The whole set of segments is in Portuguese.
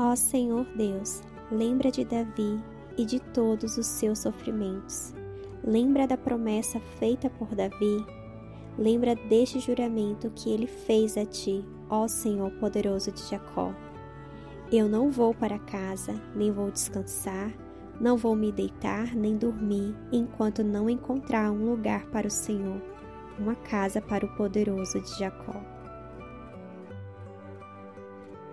Ó Senhor Deus, lembra de Davi e de todos os seus sofrimentos. Lembra da promessa feita por Davi. Lembra deste juramento que ele fez a ti, ó Senhor poderoso de Jacó. Eu não vou para casa, nem vou descansar, não vou me deitar nem dormir, enquanto não encontrar um lugar para o Senhor, uma casa para o poderoso de Jacó.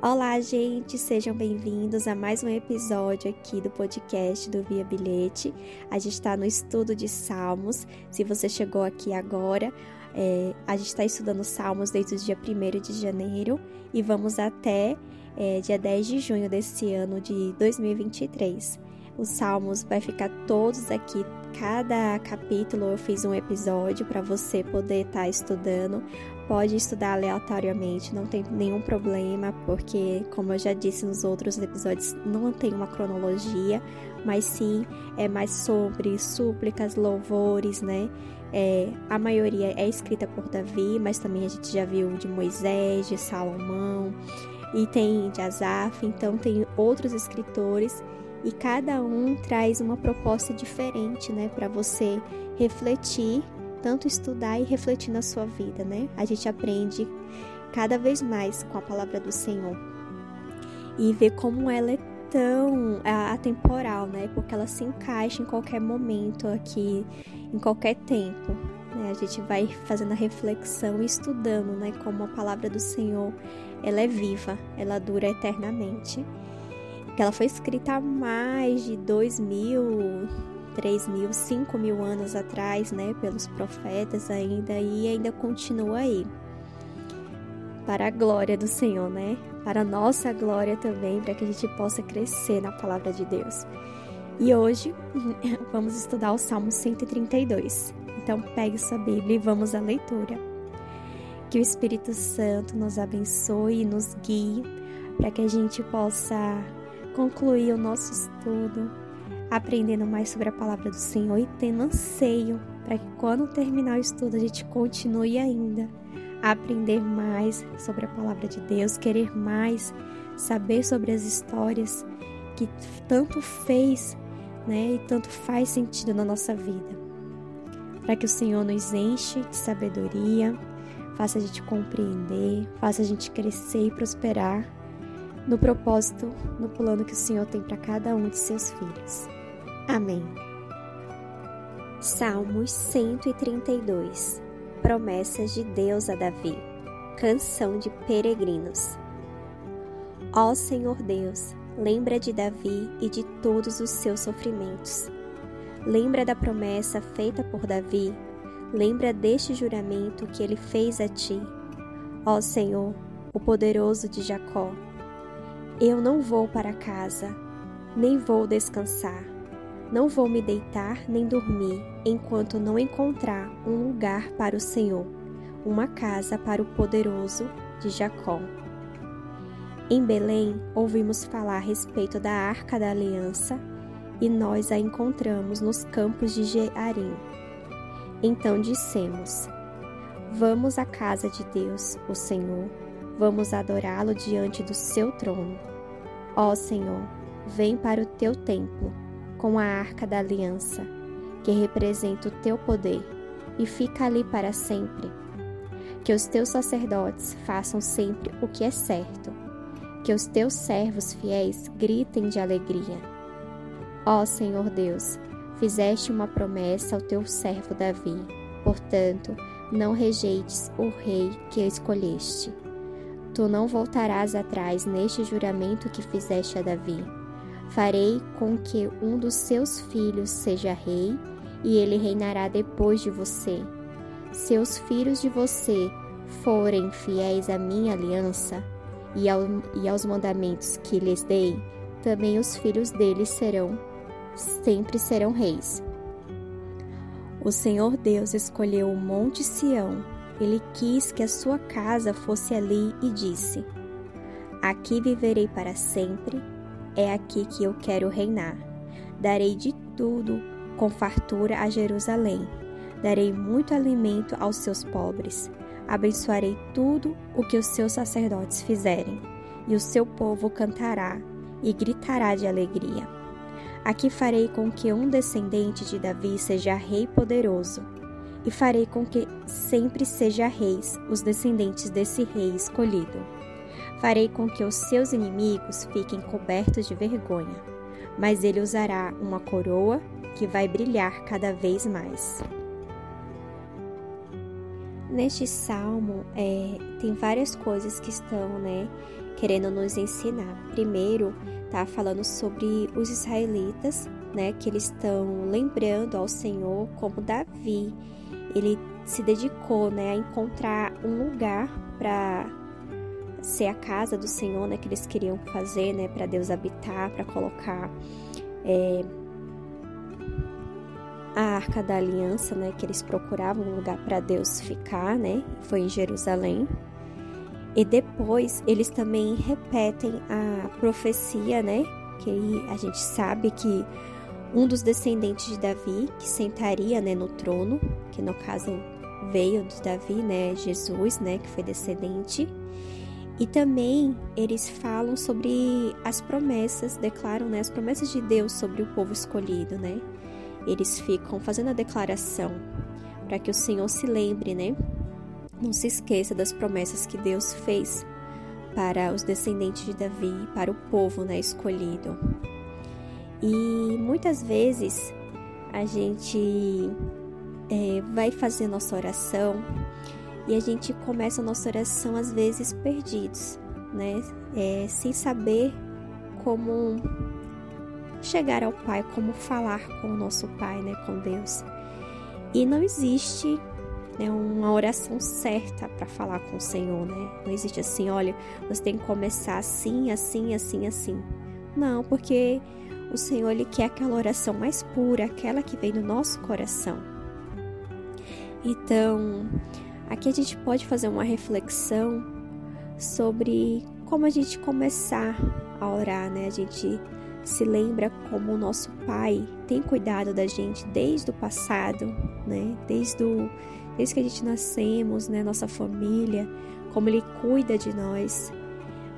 Olá, gente, sejam bem-vindos a mais um episódio aqui do podcast do Via Bilhete. A gente está no estudo de Salmos. Se você chegou aqui agora, é, a gente está estudando Salmos desde o dia 1 de janeiro e vamos até é, dia 10 de junho desse ano de 2023. Os salmos vai ficar todos aqui. Cada capítulo eu fiz um episódio para você poder estar tá estudando. Pode estudar aleatoriamente, não tem nenhum problema, porque, como eu já disse nos outros episódios, não tem uma cronologia, mas sim é mais sobre súplicas, louvores, né? É, a maioria é escrita por Davi, mas também a gente já viu de Moisés, de Salomão e tem de Asaf, então tem outros escritores e cada um traz uma proposta diferente, né, para você refletir, tanto estudar e refletir na sua vida, né? A gente aprende cada vez mais com a palavra do Senhor e ver como ela é tão atemporal, né? Porque ela se encaixa em qualquer momento aqui, em qualquer tempo. Né? A gente vai fazendo a reflexão e estudando, né? Como a palavra do Senhor, ela é viva, ela dura eternamente que ela foi escrita há mais de dois mil, três mil, cinco mil anos atrás, né, pelos profetas ainda e ainda continua aí. Para a glória do Senhor, né? Para a nossa glória também, para que a gente possa crescer na palavra de Deus. E hoje vamos estudar o Salmo 132. Então pegue sua Bíblia e vamos à leitura. Que o Espírito Santo nos abençoe e nos guie para que a gente possa concluir o nosso estudo, aprendendo mais sobre a palavra do Senhor e tendo anseio para que quando terminar o estudo a gente continue ainda a aprender mais sobre a palavra de Deus, querer mais saber sobre as histórias que tanto fez, né, e tanto faz sentido na nossa vida. Para que o Senhor nos enche de sabedoria, faça a gente compreender, faça a gente crescer e prosperar no propósito, no plano que o Senhor tem para cada um de seus filhos. Amém. Salmos 132 Promessas de Deus a Davi Canção de Peregrinos Ó Senhor Deus, lembra de Davi e de todos os seus sofrimentos. Lembra da promessa feita por Davi, lembra deste juramento que ele fez a ti. Ó Senhor, o poderoso de Jacó, eu não vou para casa, nem vou descansar. Não vou me deitar nem dormir enquanto não encontrar um lugar para o Senhor, uma casa para o poderoso de Jacó. Em Belém, ouvimos falar a respeito da Arca da Aliança e nós a encontramos nos campos de Jearim. Então dissemos: Vamos à casa de Deus, o Senhor Vamos adorá-lo diante do seu trono. Ó Senhor, vem para o teu templo com a arca da aliança, que representa o teu poder, e fica ali para sempre. Que os teus sacerdotes façam sempre o que é certo, que os teus servos fiéis gritem de alegria. Ó Senhor Deus, fizeste uma promessa ao teu servo Davi, portanto, não rejeites o rei que escolheste. Tu não voltarás atrás neste juramento que fizeste a Davi. Farei com que um dos seus filhos seja rei, e ele reinará depois de você. Se os filhos de você forem fiéis à minha aliança e, ao, e aos mandamentos que lhes dei, também os filhos deles serão, sempre serão reis. O Senhor Deus escolheu o Monte Sião ele quis que a sua casa fosse ali e disse: Aqui viverei para sempre, é aqui que eu quero reinar. Darei de tudo com fartura a Jerusalém. Darei muito alimento aos seus pobres. Abençoarei tudo o que os seus sacerdotes fizerem, e o seu povo cantará e gritará de alegria. Aqui farei com que um descendente de Davi seja rei poderoso, e farei com que sempre seja reis os descendentes desse rei escolhido. Farei com que os seus inimigos fiquem cobertos de vergonha, mas ele usará uma coroa que vai brilhar cada vez mais. Neste salmo é, tem várias coisas que estão, né, querendo nos ensinar. Primeiro, tá falando sobre os israelitas, né, que eles estão lembrando ao Senhor como Davi, ele se dedicou, né, a encontrar um lugar para ser a casa do Senhor, né, que eles queriam fazer, né, para Deus habitar, para colocar é, a Arca da Aliança, né, que eles procuravam um lugar para Deus ficar, né, foi em Jerusalém. E depois eles também repetem a profecia, né, que a gente sabe que um dos descendentes de Davi que sentaria, né, no trono, que no caso veio de Davi, né, Jesus, né, que foi descendente. E também eles falam sobre as promessas, declaram, né, as promessas de Deus sobre o povo escolhido, né? eles ficam fazendo a declaração para que o Senhor se lembre, né? Não se esqueça das promessas que Deus fez para os descendentes de Davi, para o povo, né, escolhido. E muitas vezes a gente é, vai fazer nossa oração e a gente começa a nossa oração às vezes perdidos, né? É, sem saber como chegar ao Pai, como falar com o nosso Pai, né, com Deus. E não existe né, uma oração certa para falar com o Senhor, né? Não existe assim, olha, você tem que começar assim, assim, assim, assim. Não, porque o Senhor ele quer aquela oração mais pura, aquela que vem do nosso coração. Então, aqui a gente pode fazer uma reflexão sobre como a gente começar a orar, né? A gente se lembra como o nosso Pai tem cuidado da gente desde o passado, né? Desde, o, desde que a gente nascemos, né? Nossa família, como Ele cuida de nós.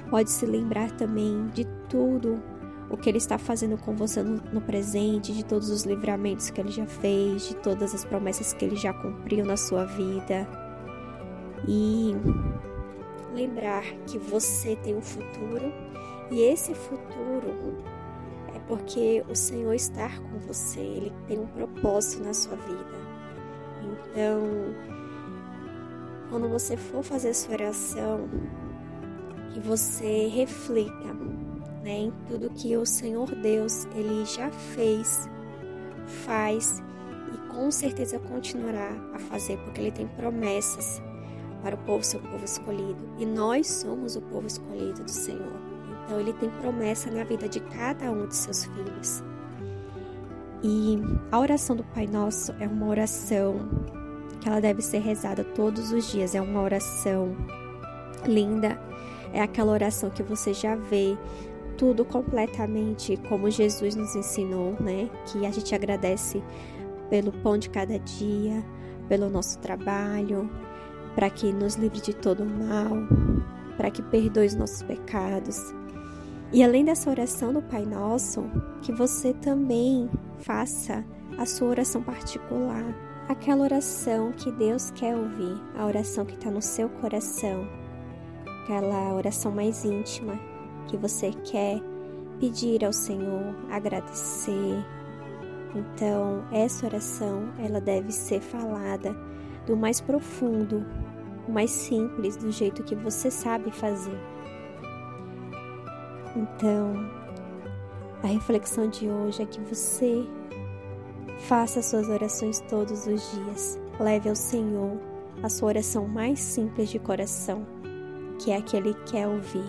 Pode se lembrar também de tudo o que Ele está fazendo com você no, no presente, de todos os livramentos que Ele já fez, de todas as promessas que Ele já cumpriu na sua vida. E lembrar que você tem um futuro e esse futuro porque o Senhor está com você, Ele tem um propósito na sua vida. Então, quando você for fazer sua oração, que você reflita né, em tudo que o Senhor Deus Ele já fez, faz e com certeza continuará a fazer, porque Ele tem promessas para o povo, seu povo escolhido. E nós somos o povo escolhido do Senhor. Então, Ele tem promessa na vida de cada um de seus filhos. E a oração do Pai Nosso é uma oração que ela deve ser rezada todos os dias. É uma oração linda. É aquela oração que você já vê tudo completamente como Jesus nos ensinou, né? Que a gente agradece pelo pão de cada dia, pelo nosso trabalho, para que nos livre de todo o mal, para que perdoe os nossos pecados e além dessa oração do Pai Nosso, que você também faça a sua oração particular, aquela oração que Deus quer ouvir, a oração que está no seu coração, aquela oração mais íntima que você quer pedir ao Senhor, agradecer. Então, essa oração, ela deve ser falada do mais profundo, mais simples, do jeito que você sabe fazer. Então, a reflexão de hoje é que você faça suas orações todos os dias. Leve ao Senhor a sua oração mais simples de coração, que é a que Ele quer ouvir.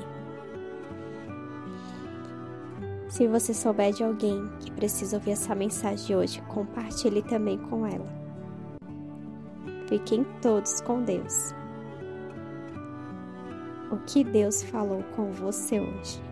Se você souber de alguém que precisa ouvir essa mensagem de hoje, compartilhe também com ela. Fiquem todos com Deus. O que Deus falou com você hoje?